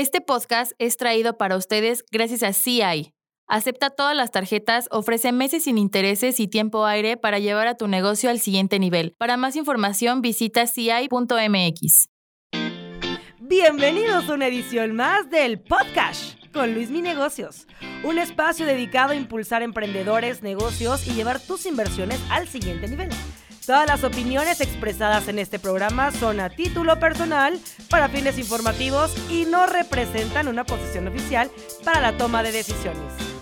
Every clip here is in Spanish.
Este podcast es traído para ustedes gracias a CI. Acepta todas las tarjetas, ofrece meses sin intereses y tiempo aire para llevar a tu negocio al siguiente nivel. Para más información visita ci.mx. Bienvenidos a una edición más del podcast con Luis Mi Negocios, un espacio dedicado a impulsar emprendedores, negocios y llevar tus inversiones al siguiente nivel. Todas las opiniones expresadas en este programa son a título personal, para fines informativos y no representan una posición oficial para la toma de decisiones.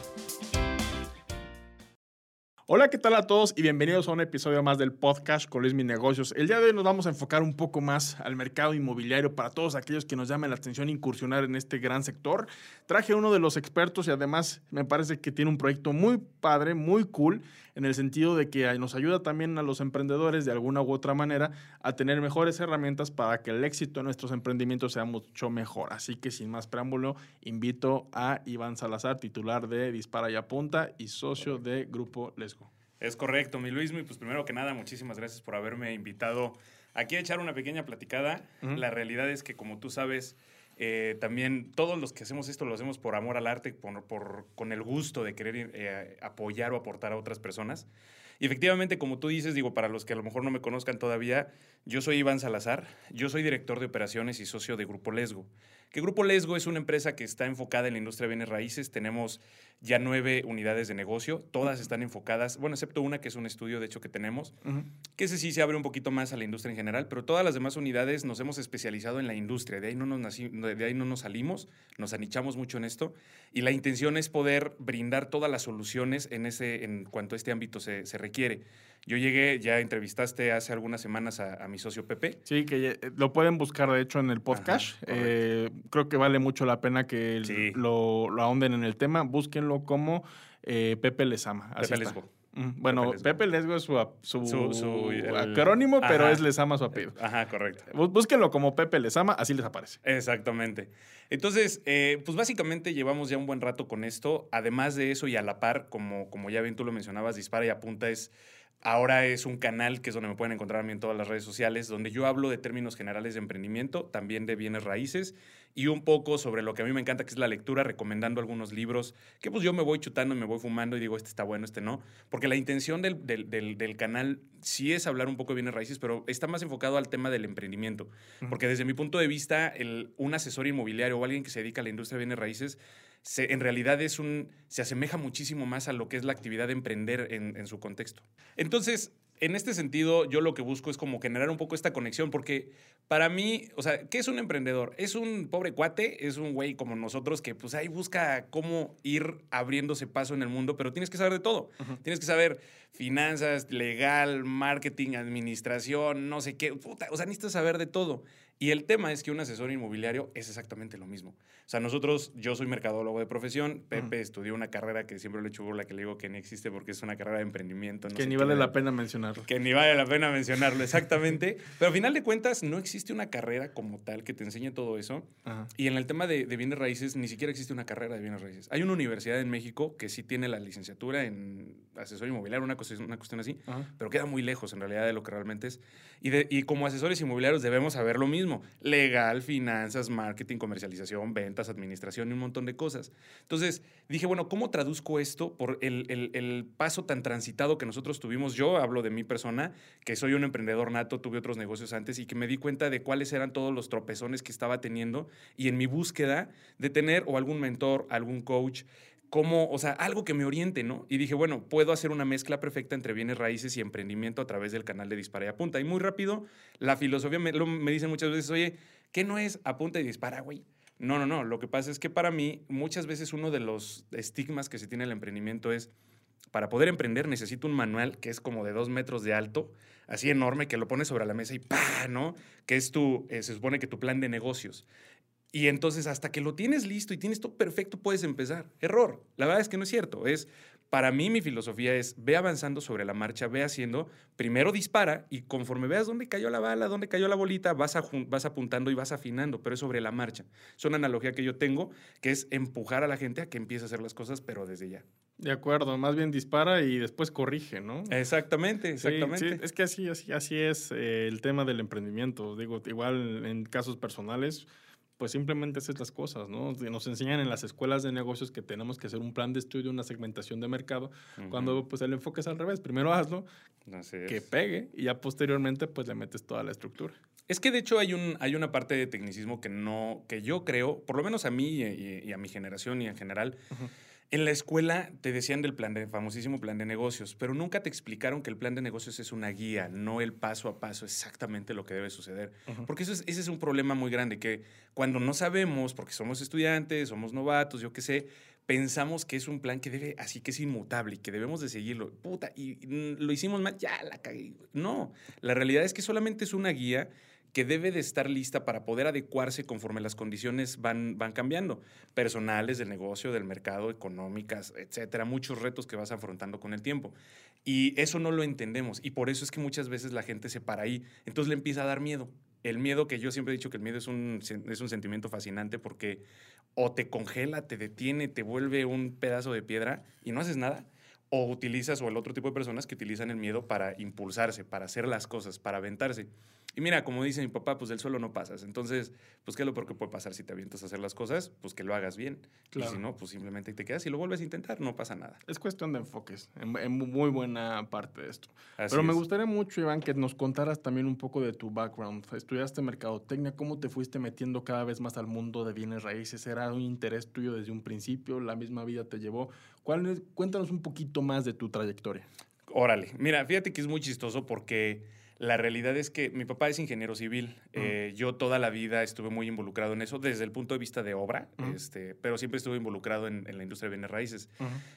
Hola, ¿qué tal a todos? Y bienvenidos a un episodio más del podcast con Mi Negocios. El día de hoy nos vamos a enfocar un poco más al mercado inmobiliario para todos aquellos que nos llamen la atención incursionar en este gran sector. Traje uno de los expertos y además me parece que tiene un proyecto muy padre, muy cool, en el sentido de que nos ayuda también a los emprendedores de alguna u otra manera a tener mejores herramientas para que el éxito de nuestros emprendimientos sea mucho mejor. Así que sin más preámbulo, invito a Iván Salazar, titular de Dispara y Apunta y socio de Grupo Lesgo. Es correcto, mi Luis. Pues primero que nada, muchísimas gracias por haberme invitado aquí a echar una pequeña platicada. La realidad es que, como tú sabes, eh, también todos los que hacemos esto lo hacemos por amor al arte, por, con el gusto de querer eh, apoyar o aportar a otras personas. Y efectivamente, como tú dices, digo, para los que a lo mejor no me conozcan todavía, yo soy Iván Salazar, yo soy director de operaciones y socio de Grupo Lesgo que Grupo Lesgo es una empresa que está enfocada en la industria de bienes raíces. Tenemos ya nueve unidades de negocio, todas están enfocadas, bueno, excepto una que es un estudio, de hecho, que tenemos, que ese sí se abre un poquito más a la industria en general, pero todas las demás unidades nos hemos especializado en la industria, de ahí no nos, de ahí no nos salimos, nos anichamos mucho en esto, y la intención es poder brindar todas las soluciones en, ese, en cuanto a este ámbito se, se requiere. Yo llegué, ya entrevistaste hace algunas semanas a, mi socio Pepe. Sí, que eh, lo pueden buscar de hecho en el podcast. Eh, creo que vale mucho la pena que lo, lo, ahonden en el tema. Búsquenlo como eh, Pepe Les Ama. Pepe Lesgo. Bueno, Pepe Lesgo, es su, su, acrónimo, pero es Les Ama su apellido. Ajá, correcto. Búsquenlo como Pepe Les Ama, así les aparece. Exactamente. Entonces, pues básicamente llevamos ya un buen rato con esto. Además de eso y a la par, como, como ya bien tú lo mencionabas, Dispara y Apunta es Ahora es un canal que es donde me pueden encontrar a mí en todas las redes sociales, donde yo hablo de términos generales de emprendimiento, también de bienes raíces y un poco sobre lo que a mí me encanta, que es la lectura, recomendando algunos libros que pues yo me voy chutando y me voy fumando y digo, este está bueno, este no. Porque la intención del, del, canal sí es hablar un poco de bienes raíces, pero está más enfocado al tema del emprendimiento. Porque desde mi punto de vista, el, un asesor inmobiliario o alguien que se dedica a la industria de bienes raíces en realidad es un, se asemeja muchísimo más a lo que es la actividad de emprender en, en su contexto. Entonces, en este sentido, yo lo que busco es como generar un poco esta conexión, porque para mí, o sea, ¿qué es un emprendedor? Es un pobre cuate, es un güey como nosotros que pues ahí busca cómo ir abriéndose paso en el mundo, pero tienes que saber de todo. Tienes que saber finanzas, legal, marketing, administración, no sé qué. o sea, necesitas saber de todo. Y el tema es que un asesor inmobiliario es exactamente lo mismo. O sea, nosotros, yo soy mercadólogo de profesión, Pepe estudió una carrera que siempre le he hecho la que le digo que no existe porque es una carrera de emprendimiento. que ni vale la pena mencionarlo. Que ni vale la pena mencionarlo, exactamente. Pero al final de cuentas, no existe una carrera como tal que te enseñe todo eso. Y en el tema de, bienes raíces, ni siquiera existe una carrera de bienes raíces. Hay una universidad en México que sí tiene la licenciatura en asesor inmobiliario, una, cosa, una cuestión así, pero queda muy lejos en realidad de lo que realmente es. Y, y como asesores inmobiliarios debemos saber lo mismo legal, finanzas, marketing, comercialización, ventas, administración y un montón de cosas. Entonces dije, bueno, ¿cómo traduzco esto por el, el, paso tan transitado que nosotros tuvimos? Yo hablo de mi persona, que soy un emprendedor nato, tuve otros negocios antes y que me di cuenta de cuáles eran todos los tropezones que estaba teniendo y en mi búsqueda de tener o algún mentor, algún coach, como, o sea, algo que me oriente, ¿no? Y dije, bueno, puedo hacer una mezcla perfecta entre bienes raíces y emprendimiento a través del canal de Dispara y Apunta. Y muy rápido, la filosofía me, me dicen muchas veces, oye, ¿qué no es apunta y dispara, güey? No, no, no. Lo que pasa es que para mí, muchas veces uno de los estigmas que se tiene el emprendimiento es, para poder emprender necesito un manual que es como de dos metros de alto, así enorme, que lo pones sobre la mesa y ¡pa! ¿no? Que es tu, eh, se supone que tu plan de negocios. Y entonces hasta que lo tienes listo y tienes todo perfecto puedes empezar. Error. La verdad es que no es cierto. Es para mí mi filosofía es ve avanzando sobre la marcha, ve haciendo, primero dispara y conforme veas dónde cayó la bala, dónde cayó la bolita, vas, vas apuntando y vas afinando, pero es sobre la marcha. Es una analogía que yo tengo, que es empujar a la gente a que empiece a hacer las cosas, pero desde ya. De acuerdo, más bien dispara y después corrige, ¿no? Exactamente, exactamente. es que así, así, así es eh, el tema del emprendimiento. Digo, igual en casos personales, pues simplemente haces las cosas, ¿no? Nos enseñan en las escuelas de negocios que tenemos que hacer un plan de estudio, una segmentación de mercado, cuando pues el enfoque es al revés. Primero hazlo, que pegue y ya posteriormente pues le metes toda la estructura. Es que de hecho hay, un, hay una parte de tecnicismo que no, que yo creo, por lo menos a mí y, a mi generación y en general, en la escuela te decían del plan de, famosísimo plan de negocios, pero nunca te explicaron que el plan de negocios es una guía, no el paso a paso, exactamente lo que debe suceder. Porque eso es, ese es un problema muy grande, que cuando no sabemos, porque somos estudiantes, somos novatos, yo qué sé, pensamos que es un plan que debe, así que es inmutable y que debemos de seguirlo. Puta, y, y lo hicimos mal, ya la cagué. No, la realidad es que solamente es una guía que debe de estar lista para poder adecuarse conforme las condiciones van, van cambiando, personales, del negocio, del mercado, económicas, etcétera, muchos retos que vas afrontando con el tiempo. Y eso no lo entendemos y por eso es que muchas veces la gente se para ahí, entonces le empieza a dar miedo. El miedo que yo siempre he dicho que el miedo es un, es un sentimiento fascinante porque o te congela, te detiene, te vuelve un pedazo de piedra y no haces nada o utilizas, o el otro tipo de personas que utilizan el miedo para impulsarse, para hacer las cosas, para aventarse. Y mira, como dice mi papá, pues del suelo no pasas. Entonces, pues, ¿qué es lo peor que puede pasar si te avientas a hacer las cosas? Pues que lo hagas bien. Y si no, pues simplemente te quedas y lo vuelves a intentar, no pasa nada. Es cuestión de enfoques, en, muy buena parte de esto. Pero me gustaría mucho, Iván, que nos contaras también un poco de tu background. Estudiaste mercadotecnia, ¿cómo te fuiste metiendo cada vez más al mundo de bienes raíces? ¿Era un interés tuyo desde un principio? ¿La misma vida te llevó? ¿Cuál cuéntanos un poquito más de tu trayectoria. Órale, mira, fíjate que es muy chistoso porque la realidad es que mi papá es ingeniero civil. Eh, yo toda la vida estuve muy involucrado en eso desde el punto de vista de obra, este, pero siempre estuve involucrado en, la industria de bienes raíces.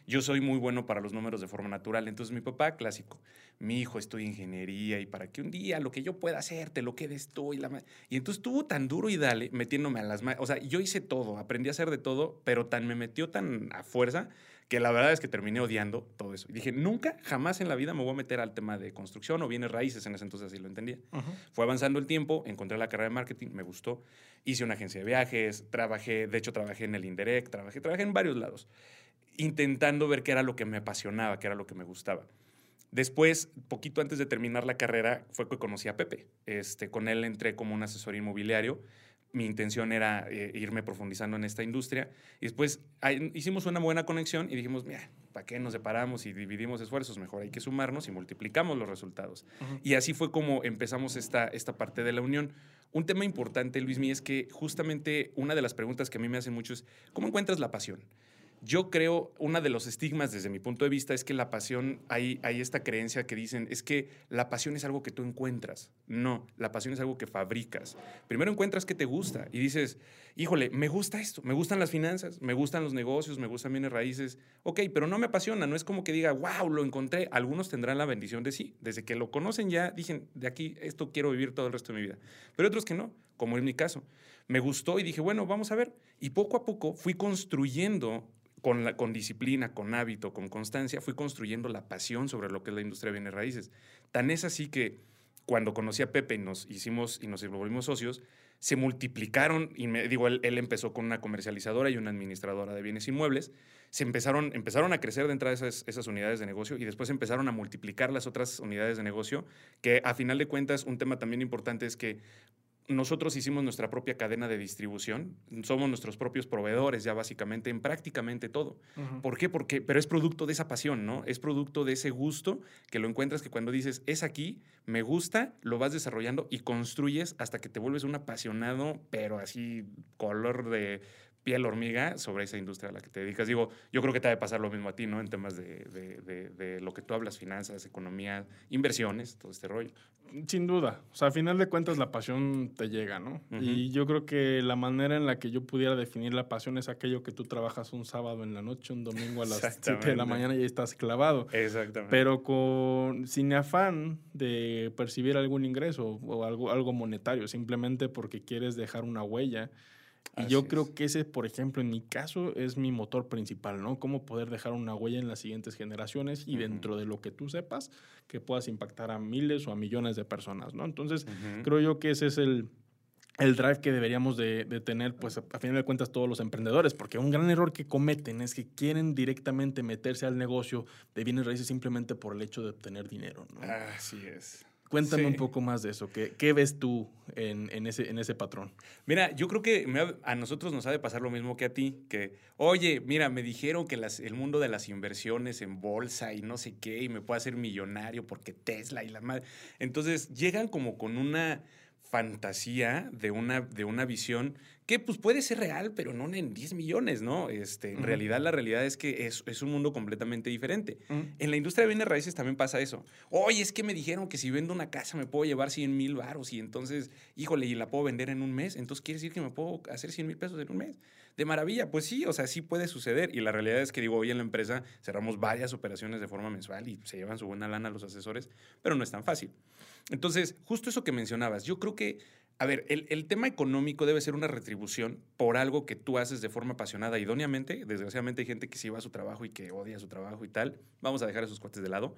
Yo soy muy bueno para los números de forma natural. Entonces, mi papá, clásico, mi hijo estudia ingeniería y para que un día lo que yo pueda hacer te lo quedes tú. Y, la y entonces estuvo tan duro y dale, metiéndome a las manos. O sea, yo hice todo, aprendí a hacer de todo, pero tan me metió tan a fuerza que la verdad es que terminé odiando todo eso. Y dije, nunca, jamás en la vida me voy a meter al tema de construcción o bienes raíces, en ese entonces así lo entendía. Fue avanzando el tiempo, encontré la carrera de marketing, me gustó, hice una agencia de viajes, trabajé, de hecho trabajé en el Indirect, trabajé, trabajé en varios lados, intentando ver qué era lo que me apasionaba, qué era lo que me gustaba. Después, poquito antes de terminar la carrera, fue que conocí a Pepe. Este, con él entré como un asesor inmobiliario mi intención era eh, irme profundizando en esta industria. Y después hicimos una buena conexión y dijimos, mira, ¿para qué nos separamos y dividimos esfuerzos? Mejor hay que sumarnos y multiplicamos los resultados. Y así fue como empezamos esta, esta parte de la unión. Un tema importante, Luis Mí, es que justamente una de las preguntas que a mí me hacen mucho es, ¿cómo encuentras la pasión? Yo creo, uno de los estigmas desde mi punto de vista es que la pasión, hay, hay esta creencia que dicen, es que la pasión es algo que tú encuentras. No, la pasión es algo que fabricas. Primero encuentras que te gusta y dices, híjole, me gusta esto, me gustan las finanzas, me gustan los negocios, me gustan bienes raíces. Ok, pero no me apasiona, no es como que diga, wow, lo encontré. Algunos tendrán la bendición de sí. Desde que lo conocen ya dicen, de aquí esto quiero vivir todo el resto de mi vida. Pero otros que no, como es mi caso. Me gustó y dije, bueno, vamos a ver. Y poco a poco fui construyendo con, disciplina, con hábito, con constancia, fui construyendo la pasión sobre lo que es la industria de bienes raíces. Tan es así que cuando conocí a Pepe y nos hicimos y nos volvimos socios, se multiplicaron, y me, digo, él, empezó con una comercializadora y una administradora de bienes inmuebles, se empezaron, empezaron a crecer dentro de esas, esas unidades de negocio y después empezaron a multiplicar las otras unidades de negocio, que a final de cuentas un tema también importante es que nosotros hicimos nuestra propia cadena de distribución, somos nuestros propios proveedores ya básicamente en prácticamente todo. ¿Por qué? Porque, pero es producto de esa pasión, ¿no? Es producto de ese gusto que lo encuentras que cuando dices, es aquí, me gusta, lo vas desarrollando y construyes hasta que te vuelves un apasionado, pero así color de piel hormiga sobre esa industria a la que te dedicas. Digo, yo creo que te debe pasar lo mismo a ti, ¿no? En temas de, de, de, lo que tú hablas, finanzas, economía, inversiones, todo este rollo. Sin duda. O sea, al final de cuentas la pasión te llega, ¿no? Y yo creo que la manera en la que yo pudiera definir la pasión es aquello que tú trabajas un sábado en la noche, un domingo a las 7 de la mañana y estás clavado. Exactamente. Pero con, sin afán de percibir algún ingreso o algo, algo monetario, simplemente porque quieres dejar una huella y yo creo que ese, por ejemplo, en mi caso, es mi motor principal, ¿no? Cómo poder dejar una huella en las siguientes generaciones y dentro de lo que tú sepas, que puedas impactar a miles o a millones de personas, ¿no? Entonces, creo yo que ese es el, el drive que deberíamos de, tener, pues a, fin de cuentas, todos los emprendedores, porque un gran error que cometen es que quieren directamente meterse al negocio de bienes raíces simplemente por el hecho de obtener dinero, ¿no? Así es. Cuéntame un poco más de eso. ¿Qué, qué ves tú en, en, ese, en ese patrón? Mira, yo creo que a nosotros nos ha de pasar lo mismo que a ti, que, oye, mira, me dijeron que las, el mundo de las inversiones en bolsa y no sé qué, y me puedo hacer millonario porque Tesla y la madre. Entonces llegan como con una fantasía de una, de una visión que pues puede ser real, pero no en 10 millones, ¿no? Este, en realidad la realidad es que es, es un mundo completamente diferente. En la industria de bienes raíces también pasa eso. Oye, es que me dijeron que si vendo una casa me puedo llevar 100 mil baros y entonces, híjole, y la puedo vender en un mes, entonces quiere decir que me puedo hacer 100 mil pesos en un mes. De maravilla, pues sí, o sea, sí puede suceder. Y la realidad es que digo, hoy en la empresa cerramos varias operaciones de forma mensual y se llevan su buena lana los asesores, pero no es tan fácil. Entonces, justo eso que mencionabas, yo creo que a ver, el, tema económico debe ser una retribución por algo que tú haces de forma apasionada, idóneamente. Desgraciadamente hay gente que sí va a su trabajo y que odia su trabajo y tal. Vamos a dejar esos cuates de lado.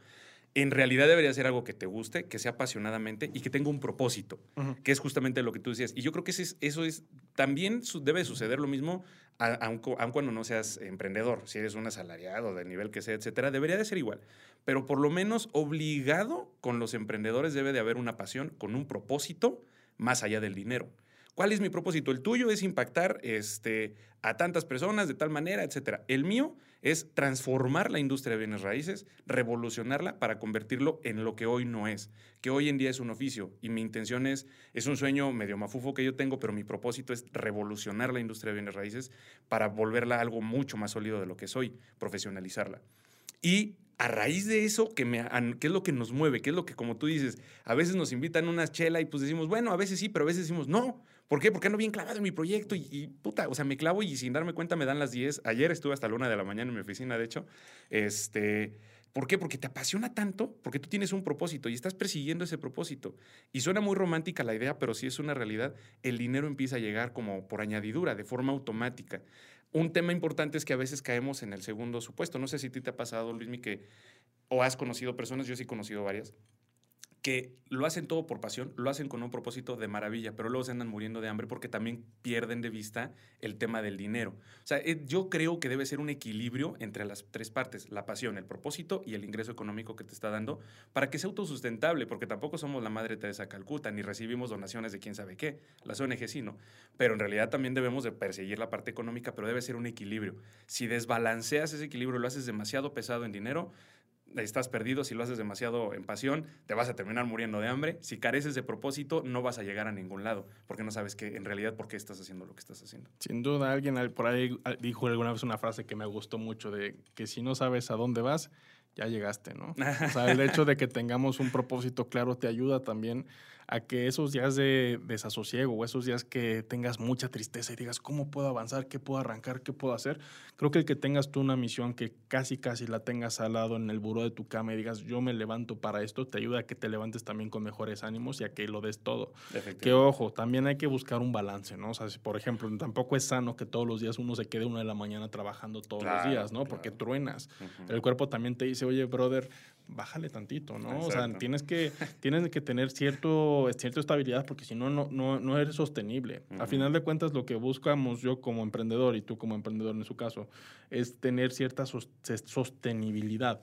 En realidad debería ser algo que te guste, que sea apasionadamente y que tenga un propósito, que es justamente lo que tú decías. Y yo creo que eso es, eso es también debe suceder lo mismo, aun, cuando no seas emprendedor, si eres un asalariado del nivel que sea, etcétera, debería de ser igual. Pero por lo menos obligado con los emprendedores debe de haber una pasión con un propósito más allá del dinero. ¿Cuál es mi propósito? El tuyo es impactar este, a tantas personas de tal manera, etcétera. El mío es transformar la industria de bienes raíces, revolucionarla para convertirlo en lo que hoy no es, que hoy en día es un oficio. Y mi intención es, es un sueño medio mafufo que yo tengo, pero mi propósito es revolucionar la industria de bienes raíces para volverla algo mucho más sólido de lo que soy, profesionalizarla. Y a raíz de eso, que, me, ¿qué es lo que nos mueve? ¿Qué es lo que, como tú dices, a veces nos invitan a una chela y pues decimos, bueno, a veces sí, pero a veces decimos, no. ¿Por qué? Porque ando bien clavado en mi proyecto y, puta, o sea, me clavo y sin darme cuenta me dan las 10. Ayer estuve hasta la una de la mañana en mi oficina, de hecho. Este, ¿Por qué? Porque te apasiona tanto, porque tú tienes un propósito y estás persiguiendo ese propósito. Y suena muy romántica la idea, pero si es una realidad. El dinero empieza a llegar como por añadidura, de forma automática. Un tema importante es que a veces caemos en el segundo supuesto. No sé si a ti te ha pasado, Luismi, que o has conocido personas, yo sí he conocido varias, que lo hacen todo por pasión, lo hacen con un propósito de maravilla, pero luego se andan muriendo de hambre porque también pierden de vista el tema del dinero. O sea, eh, yo creo que debe ser un equilibrio entre las tres partes, la pasión, el propósito y el ingreso económico que te está dando, para que sea autosustentable, porque tampoco somos la Madre Teresa Calcuta, ni recibimos donaciones de quién sabe qué, las ONG sí, ¿no? Pero en realidad también debemos de perseguir la parte económica, pero debe ser un equilibrio. Si desbalanceas ese equilibrio, lo haces demasiado pesado en dinero, estás perdido, si lo haces demasiado en pasión, te vas a terminar muriendo de hambre. Si careces de propósito, no vas a llegar a ningún lado, porque no sabes que en realidad por qué estás haciendo lo que estás haciendo. Sin duda, alguien por ahí dijo alguna vez una frase que me gustó mucho de que si no sabes a dónde vas, ya llegaste, ¿no? O sea, el hecho de que tengamos un propósito claro te ayuda también a que esos días de desasosiego o esos días que tengas mucha tristeza y digas, ¿cómo puedo avanzar? ¿Qué puedo arrancar? ¿Qué puedo hacer? Creo que el que tengas tú una misión que casi, casi la tengas al lado en el buró de tu cama y digas, yo me levanto para esto, te ayuda a que te levantes también con mejores ánimos y a que lo des todo. Que ojo, también hay que buscar un balance, ¿no? O sea, si, por ejemplo, tampoco es sano que todos los días uno se quede una de la mañana trabajando todos los días, ¿no? Porque truenas. El cuerpo también te dice, oye, brother, bájale tantito, ¿no? O sea, tienes que, tienes que tener cierto, cierta estabilidad porque si no, no, no eres sostenible. A final de cuentas, lo que buscamos yo como emprendedor y tú como emprendedor en su caso, es tener cierta sostenibilidad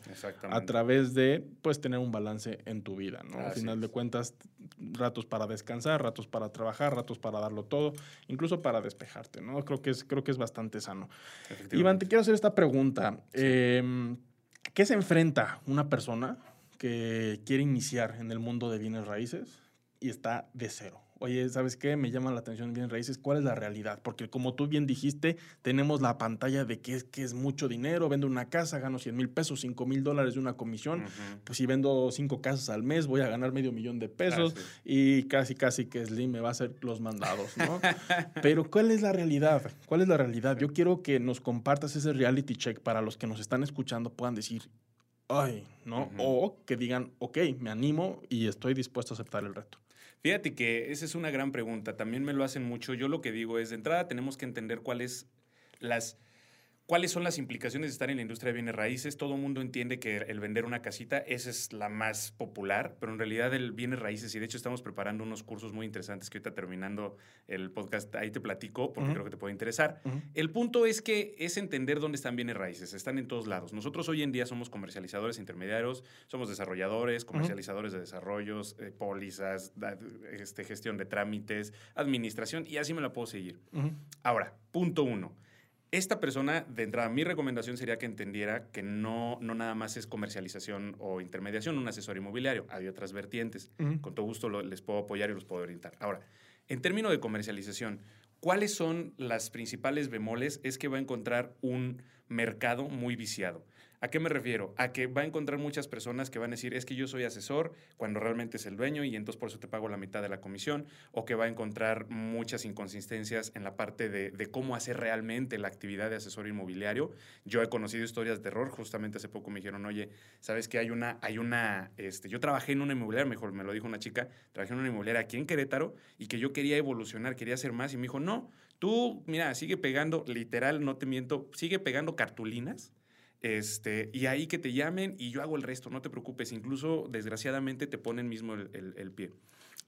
a través de, pues, tener un balance en tu vida, ¿no? A final de cuentas, ratos para descansar, ratos para trabajar, ratos para darlo todo, incluso para despejarte, ¿no? Creo que es, creo que es bastante sano. Iván, te quiero hacer esta pregunta. Eh, ¿Qué se enfrenta una persona que quiere iniciar en el mundo de bienes raíces y está de cero? Oye, ¿sabes qué? Me llama la atención bienes raíces. ¿Cuál es la realidad? Porque como tú bien dijiste, tenemos la pantalla de que es, que es mucho dinero. Vendo una casa, gano 100 mil pesos, 5 mil dólares de una comisión. Pues si vendo cinco casas al mes, voy a ganar medio millón de pesos. Y casi, casi que Slim me va a hacer los mandados, ¿no? Pero ¿cuál es la realidad? ¿Cuál es la realidad? Yo quiero que nos compartas ese reality check para los que nos están escuchando puedan decir, ay, ¿no? O que digan, ok, me animo y estoy dispuesto a aceptar el reto. Fíjate que esa es una gran pregunta. También me lo hacen mucho. Yo lo que digo es, de entrada tenemos que entender cuáles las ¿Cuáles son las implicaciones de estar en la industria de bienes raíces? Todo el mundo entiende que el vender una casita, esa es la más popular, pero en realidad el bienes raíces, y de hecho estamos preparando unos cursos muy interesantes que ahorita terminando el podcast, ahí te platico porque creo que te puede interesar. El punto es que es entender dónde están bienes raíces, están en todos lados. Nosotros hoy en día somos comercializadores intermediarios, somos desarrolladores, comercializadores de desarrollos, eh, pólizas, este, gestión de trámites, administración, y así me la puedo seguir. Ahora, punto uno esta persona, de entrada, mi recomendación sería que entendiera que no, no nada más es comercialización o intermediación, un asesor inmobiliario. Hay otras vertientes. Con todo gusto les puedo apoyar y los puedo orientar. Ahora, en términos de comercialización, ¿cuáles son las principales bemoles? Es que va a encontrar un mercado muy viciado. ¿A qué me refiero? A que va a encontrar muchas personas que van a decir, es que yo soy asesor cuando realmente es el dueño y entonces por eso te pago la mitad de la comisión, o que va a encontrar muchas inconsistencias en la parte de, cómo hacer realmente la actividad de asesor inmobiliario. Yo he conocido historias de terror, justamente hace poco me dijeron, oye, ¿sabes que hay una, hay una, este, yo trabajé en una inmobiliaria, mejor me lo dijo una chica, trabajé en una inmobiliaria aquí en Querétaro y que yo quería evolucionar, quería hacer más y me dijo, no, tú, mira, sigue pegando, literal, no te miento, sigue pegando cartulinas este, y ahí que te llamen y yo hago el resto, no te preocupes. Incluso, desgraciadamente, te ponen mismo el, pie.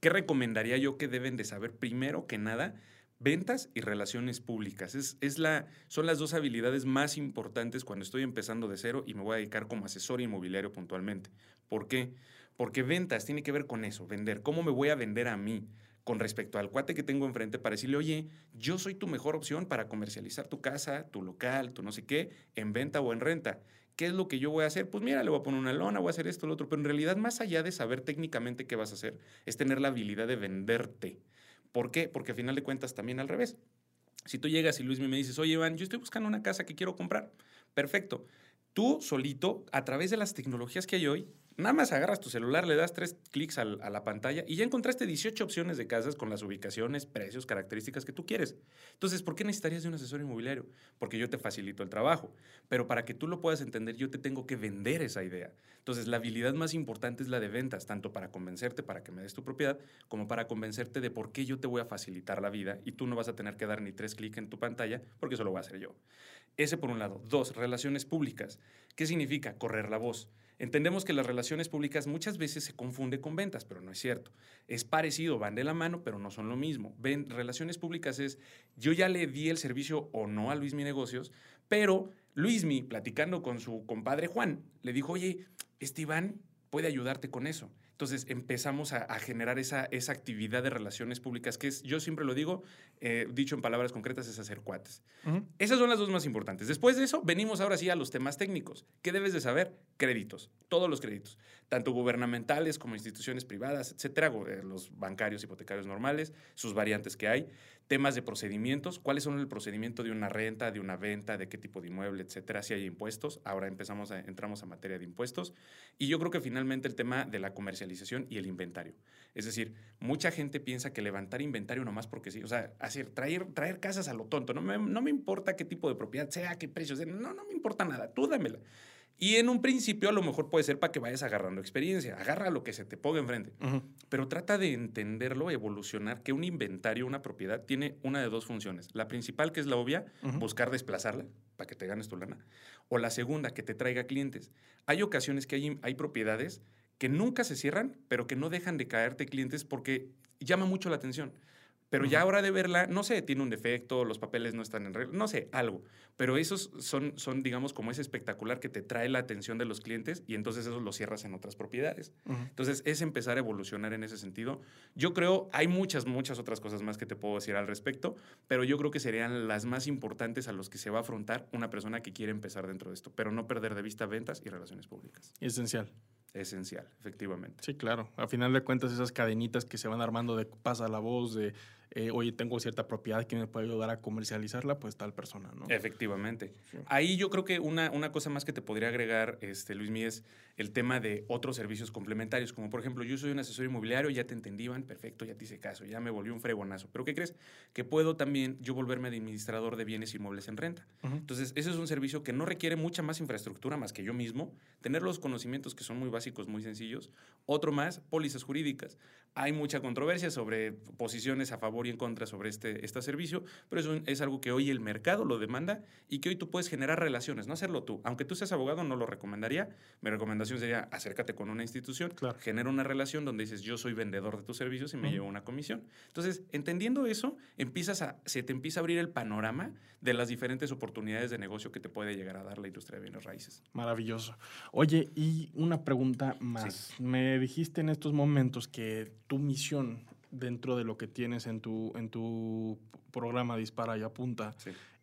¿Qué recomendaría yo que deben de saber? Primero que nada, ventas y relaciones públicas. Es, es, la, son las dos habilidades más importantes cuando estoy empezando de cero y me voy a dedicar como asesor inmobiliario puntualmente. ¿Por qué? Porque ventas tiene que ver con eso, vender. ¿Cómo me voy a vender a mí? Con respecto al cuate que tengo enfrente para decirle, oye, yo soy tu mejor opción para comercializar tu casa, tu local, tu no sé qué, en venta o en renta. ¿Qué es lo que yo voy a hacer? Pues mira, le voy a poner una lona, voy a hacer esto, lo otro, pero en realidad más allá de saber técnicamente qué vas a hacer, es tener la habilidad de venderte. ¿Por qué? Porque a final de cuentas también al revés. Si tú llegas y Luis me dices, oye Iván, yo estoy buscando una casa que quiero comprar, perfecto. Tú solito, a través de las tecnologías que hay hoy, Nada más agarras tu celular, le das tres clics a la pantalla y ya encontraste 18 opciones de casas con las ubicaciones, precios, características que tú quieres. Entonces, ¿por qué necesitarías de un asesor inmobiliario? Porque yo te facilito el trabajo. Pero para que tú lo puedas entender, yo te tengo que vender esa idea. Entonces, la habilidad más importante es la de ventas, tanto para convencerte para que me des tu propiedad, como para convencerte de por qué yo te voy a facilitar la vida y tú no vas a tener que dar ni tres clics en tu pantalla, porque eso lo voy a hacer yo. Ese por un lado. Dos, relaciones públicas. ¿Qué significa? Correr la voz. Entendemos que las relaciones públicas muchas veces se confunde con ventas, pero no es cierto. Es parecido, van de la mano, pero no son lo mismo. Ven, relaciones públicas es, yo ya le di el servicio o no a Luis Mi Negocios, pero Luismi, platicando con su compadre Juan, le dijo, oye, este Iván puede ayudarte con eso. Entonces empezamos a, generar esa, esa, actividad de relaciones públicas, que es, yo siempre lo digo, eh, dicho en palabras concretas, es hacer cuates. Esas son las dos más importantes. Después de eso, venimos ahora sí a los temas técnicos. ¿Qué debes de saber? Créditos, todos los créditos, tanto gubernamentales como instituciones privadas, etcétera, eh, los bancarios, hipotecarios normales, sus variantes que hay temas de procedimientos, cuáles son el procedimiento de una renta, de una venta, de qué tipo de inmueble, etcétera, si hay impuestos. Ahora empezamos a, entramos a materia de impuestos. Y yo creo que finalmente el tema de la comercialización y el inventario. Es decir, mucha gente piensa que levantar inventario nomás porque sí, o sea, hacer, traer, traer casas a lo tonto. No me, no me importa qué tipo de propiedad sea, qué precios, no, no me importa nada, tú dámela. Y en un principio a lo mejor puede ser para que vayas agarrando experiencia. Agarra lo que se te ponga enfrente. Pero trata de entenderlo, evolucionar, que un inventario, una propiedad, tiene una de dos funciones. La principal, que es la obvia, buscar desplazarla para que te ganes tu lana. O la segunda, que te traiga clientes. Hay ocasiones que hay, hay propiedades que nunca se cierran, pero que no dejan de caerte clientes porque llama mucho la atención. Pero ya ahora de verla, no sé, tiene un defecto, los papeles no están en regla, no sé, algo. Pero esos son, son, digamos, como ese espectacular que te trae la atención de los clientes y entonces eso lo cierras en otras propiedades. Entonces es empezar a evolucionar en ese sentido. Yo creo, hay muchas, muchas otras cosas más que te puedo decir al respecto, pero yo creo que serían las más importantes a los que se va a afrontar una persona que quiere empezar dentro de esto, pero no perder de vista ventas y relaciones públicas. Esencial esencial, efectivamente. Sí, claro. A final de cuentas, esas cadenitas que se van armando de pasa la voz, de eh, oye, tengo cierta propiedad, ¿quién me puede ayudar a comercializarla? Pues tal persona, ¿no? Efectivamente. Ahí yo creo que una, una cosa más que te podría agregar, este, Luis Mí, es el tema de otros servicios complementarios, como por ejemplo, yo soy un asesor inmobiliario, ya te entendí, perfecto, ya te hice caso, ya me volvió un fregonazo. Pero ¿qué crees? Que puedo también yo volverme administrador de bienes inmuebles en renta. Entonces, ese es un servicio que no requiere mucha más infraestructura más que yo mismo, tener los conocimientos que son muy básicos, muy sencillos. Otro más, pólizas jurídicas. Hay mucha controversia sobre posiciones a favor y en contra sobre este, este servicio, pero eso es algo que hoy el mercado lo demanda y que hoy tú puedes generar relaciones, no hacerlo tú. Aunque tú seas abogado, no lo recomendaría. Mi recomendación sería acércate con una institución, genera una relación donde dices yo soy vendedor de tus servicios y me llevo una comisión. Entonces, entendiendo eso, empiezas a, se te empieza a abrir el panorama de las diferentes oportunidades de negocio que te puede llegar a dar la industria de bienes raíces. Maravilloso. Oye, y una pregunta más. Me dijiste en estos momentos que tu misión dentro de lo que tienes en tu, en tu programa Dispara y Apunta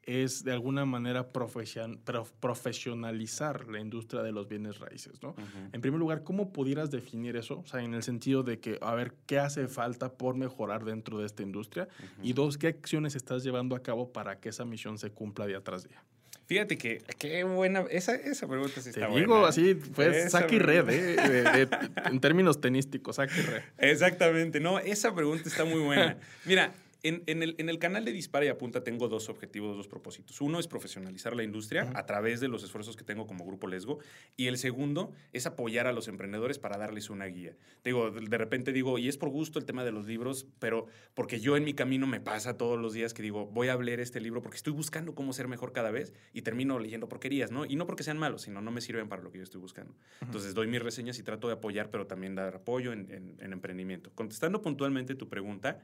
es de alguna manera profesionalizar la industria de los bienes raíces, ¿no? En primer lugar, ¿cómo pudieras definir eso? O sea, en el sentido de que, a ver, ¿qué hace falta por mejorar dentro de esta industria? Y dos, ¿qué acciones estás llevando a cabo para que esa misión se cumpla día tras día? Fíjate que qué buena. Esa, esa pregunta sí está Te digo así, pues saque y red, ¿eh? en términos tenísticos, saque y red. Exactamente, no, esa pregunta está muy buena. Mira, en, el, canal de Dispara y Apunta tengo dos objetivos, dos propósitos. Uno es profesionalizar la industria a través de los esfuerzos que tengo como Grupo Lesgo. Y el segundo es apoyar a los emprendedores para darles una guía. Digo, de repente digo, y es por gusto el tema de los libros, pero porque yo en mi camino me pasa todos los días que digo, voy a leer este libro porque estoy buscando cómo ser mejor cada vez y termino leyendo porquerías, ¿no? Y no porque sean malos, sino no me sirven para lo que yo estoy buscando. Entonces doy mis reseñas y trato de apoyar, pero también dar apoyo en emprendimiento. Contestando puntualmente tu pregunta,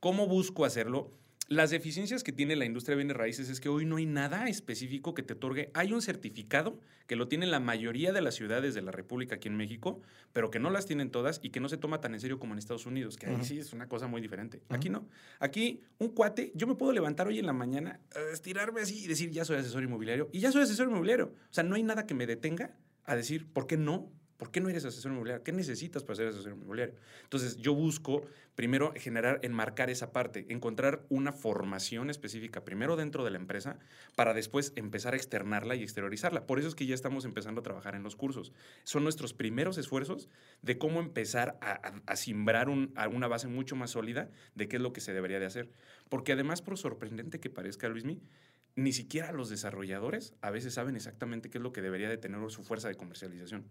¿Cómo busco hacerlo? Las deficiencias que tiene la industria de bienes raíces es que hoy no hay nada específico que te otorgue. Hay un certificado que lo tienen la mayoría de las ciudades de la República aquí en México, pero que no las tienen todas y que no se toma tan en serio como en Estados Unidos, que ahí sí es una cosa muy diferente. Aquí no. Aquí un cuate, yo me puedo levantar hoy en la mañana, estirarme así y decir, ya soy asesor inmobiliario. Y ya soy asesor inmobiliario. O sea, no hay nada que me detenga a decir, ¿por qué no? ¿Por qué no eres asesor inmobiliario? ¿Qué necesitas para ser asesor inmobiliario? Entonces, yo busco primero generar, enmarcar esa parte, encontrar una formación específica, primero dentro de la empresa, para después empezar a externarla y exteriorizarla. Por eso es que ya estamos empezando a trabajar en los cursos. Son nuestros primeros esfuerzos de cómo empezar a, simbrar una base mucho más sólida de qué es lo que se debería de hacer. Porque además, por sorprendente que parezca, Luismi, ni siquiera los desarrolladores a veces saben exactamente qué es lo que debería de tener su fuerza de comercialización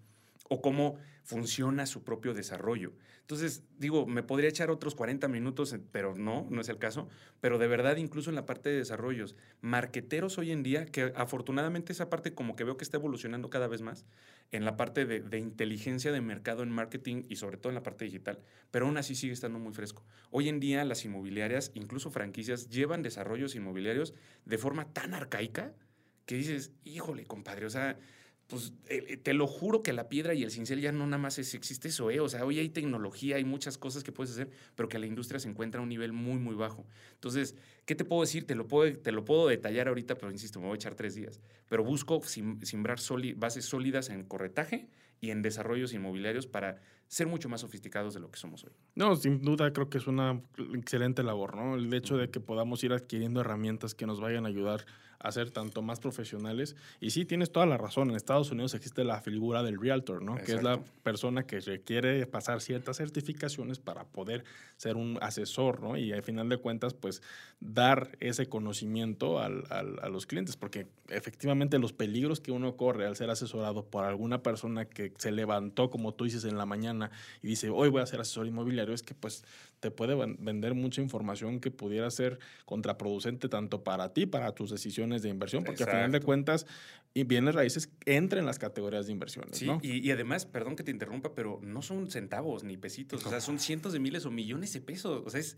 o cómo funciona su propio desarrollo. Entonces, digo, me podría echar otros 40 minutos, pero no, no es el caso. Pero de verdad, incluso en la parte de desarrollos, marqueteros hoy en día, que afortunadamente esa parte como que veo que está evolucionando cada vez más, en la parte de, de inteligencia de mercado en marketing y sobre todo en la parte digital, pero aún así sigue estando muy fresco. Hoy en día las inmobiliarias, incluso franquicias, llevan desarrollos inmobiliarios de forma tan arcaica que dices, híjole, compadre, o sea pues eh, te lo juro que la piedra y el cincel ya no nada más es, existe eso, ¿eh? O sea, hoy hay tecnología, hay muchas cosas que puedes hacer, pero que la industria se encuentra a un nivel muy, muy bajo. Entonces, ¿qué te puedo decir? Te lo puedo, te lo puedo detallar ahorita, pero insisto, me voy a echar tres días. Pero busco simbrar bases sólidas en corretaje y en desarrollos inmobiliarios para ser mucho más sofisticados de lo que somos hoy. No, sin duda creo que es una excelente labor, ¿no? El hecho de que podamos ir adquiriendo herramientas que nos vayan a ayudar a ser tanto más profesionales. Y sí, tienes toda la razón. En Estados Unidos existe la figura del realtor, ¿no? Que es la persona que requiere pasar ciertas certificaciones para poder ser un asesor, ¿no? Y al final de cuentas, pues dar ese conocimiento al, a los clientes, porque efectivamente los peligros que uno corre al ser asesorado por alguna persona que se levantó, como tú dices, en la mañana y dice, hoy voy a ser asesor inmobiliario, es que pues te puede vender mucha información que pudiera ser contraproducente tanto para ti, para tus decisiones de inversión, porque al final de cuentas, bienes raíces entra en las categorías de inversiones. Sí, y, además, perdón que te interrumpa, pero no son centavos ni pesitos, o sea, son cientos de miles o millones de pesos, o sea, es...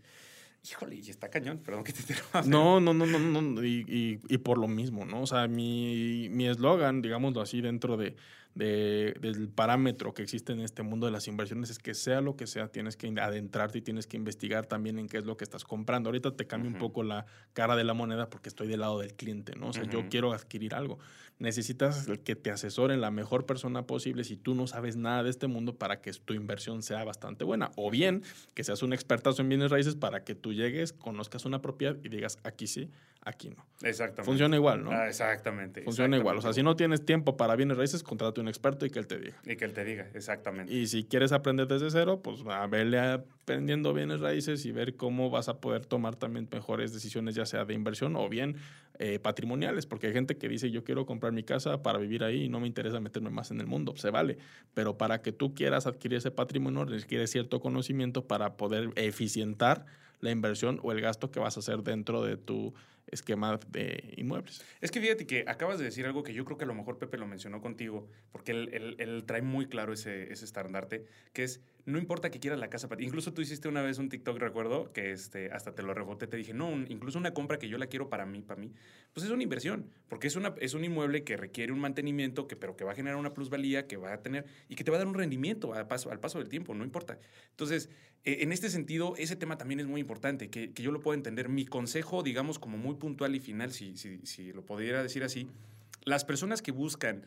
Híjole, y está cañón, perdón que te interrumpa. No, no, no, no, no, y, y, por lo mismo, ¿no? O sea, mi eslogan, digámoslo así, dentro de, del parámetro que existe en este mundo de las inversiones es que sea lo que sea, tienes que adentrarte y tienes que investigar también en qué es lo que estás comprando. Ahorita te cambio un poco la cara de la moneda porque estoy del lado del cliente, ¿no? O sea, yo quiero adquirir algo. Necesitas que te asesoren la mejor persona posible si tú no sabes nada de este mundo para que tu inversión sea bastante buena. O bien que seas un expertazo en bienes raíces para que tú llegues, conozcas una propiedad y digas, aquí sí, aquí no. Exactamente. Funciona igual, ¿no? Ah, exactamente. Funciona igual. O sea, si no tienes tiempo para bienes raíces, contrata un un experto y que él te diga. Y que él te diga, exactamente. Y si quieres aprender desde cero, pues a verle aprendiendo bienes raíces y ver cómo vas a poder tomar también mejores decisiones, ya sea de inversión o bien eh, patrimoniales, porque hay gente que dice yo quiero comprar mi casa para vivir ahí y no me interesa meterme más en el mundo, se vale, pero para que tú quieras adquirir ese patrimonio requiere cierto conocimiento para poder eficientar la inversión o el gasto que vas a hacer dentro de tu esquema de inmuebles. Es que fíjate que acabas de decir algo que yo creo que a lo mejor Pepe lo mencionó contigo, porque él, él, trae muy claro ese, ese estandarte, que es no importa que quieras la casa para ti. Incluso tú hiciste una vez un TikTok, recuerdo, que este, hasta te lo reboté, te dije, no, incluso una compra que yo la quiero para mí, para mí, pues es una inversión, porque es, una, es un inmueble que requiere un mantenimiento, que, pero que va a generar una plusvalía, que va a tener y que te va a dar un rendimiento al paso, al paso del tiempo, no importa. Entonces, e, en este sentido, ese tema también es muy importante, que, que yo lo puedo entender. Mi consejo, digamos, como muy puntual y final, si, si, si lo pudiera decir así, las personas que buscan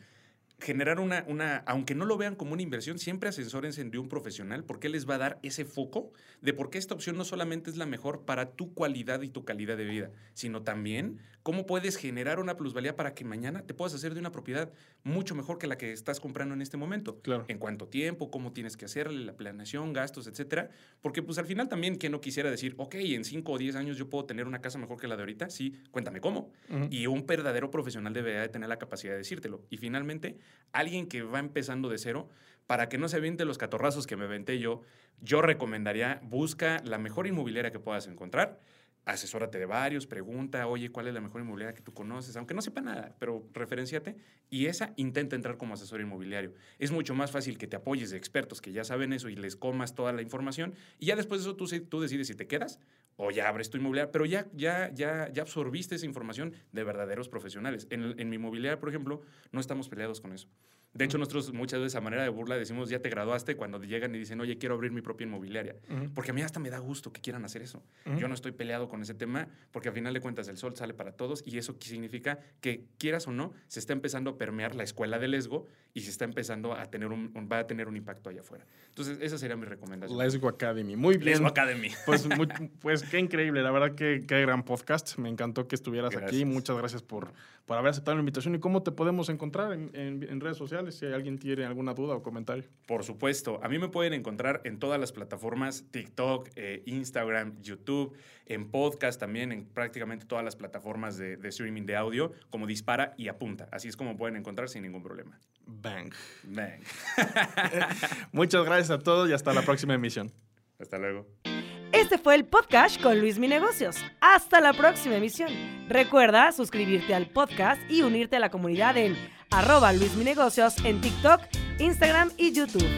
generar una, una, aunque no lo vean como una inversión, siempre asesórense de un profesional porque les va a dar ese foco de por qué esta opción no solamente es la mejor para tu cualidad y tu calidad de vida, sino también cómo puedes generar una plusvalía para que mañana te puedas hacer de una propiedad mucho mejor que la que estás comprando en este momento. Claro. En cuánto tiempo, cómo tienes que hacerle, la planeación, gastos, etcétera. Porque pues al final también, que no quisiera decir, ok, en 5 o 10 años yo puedo tener una casa mejor que la de ahorita? Sí, cuéntame cómo. Y un verdadero profesional debería de tener la capacidad de decírtelo. Y finalmente, alguien que va empezando de cero, para que no se aviente los catorrazos que me venté yo, yo recomendaría, busca la mejor inmobiliaria que puedas encontrar, asesórate de varios, pregunta, oye, ¿cuál es la mejor inmobiliaria que tú conoces? Aunque no sepa nada, pero referenciate y esa intenta entrar como asesor inmobiliario. Es mucho más fácil que te apoyes de expertos que ya saben eso y les comas toda la información y ya después de eso tú, tú decides si te quedas o ya abres tu inmobiliaria, pero ya, ya, ya, ya absorbiste esa información de verdaderos profesionales. En, en mi inmobiliaria, por ejemplo, no estamos peleados con eso. De hecho, nosotros muchas veces a manera de burla decimos, ya te graduaste, cuando llegan y dicen, oye, quiero abrir mi propia inmobiliaria. Porque a mí hasta me da gusto que quieran hacer eso. Yo no estoy peleado con ese tema, porque al final de cuentas el sol sale para todos y eso significa que, quieras o no, se está empezando a permear la escuela del Lesgo y se está empezando a tener un, va a tener un impacto allá afuera. Entonces, esa sería mi recomendación. Lesgo Academy. Muy bien. Lesgo Academy. Pues, pues qué increíble. La verdad que qué gran podcast. Me encantó que estuvieras aquí. Muchas gracias por, por haber aceptado la invitación. ¿Y cómo te podemos encontrar en, en redes sociales si alguien tiene alguna duda o comentario. Por supuesto, a mí me pueden encontrar en todas las plataformas, TikTok, eh, Instagram, YouTube, en podcast también, en prácticamente todas las plataformas de, de, streaming de audio, como Dispara y Apunta. Así es como pueden encontrar sin ningún problema. Bang. Bang. Muchas gracias a todos y hasta la próxima emisión. Hasta luego. Este fue el podcast con Luis Mi Negocios. Hasta la próxima emisión. Recuerda suscribirte al podcast y unirte a la comunidad en arroba Luis en TikTok, Instagram y YouTube.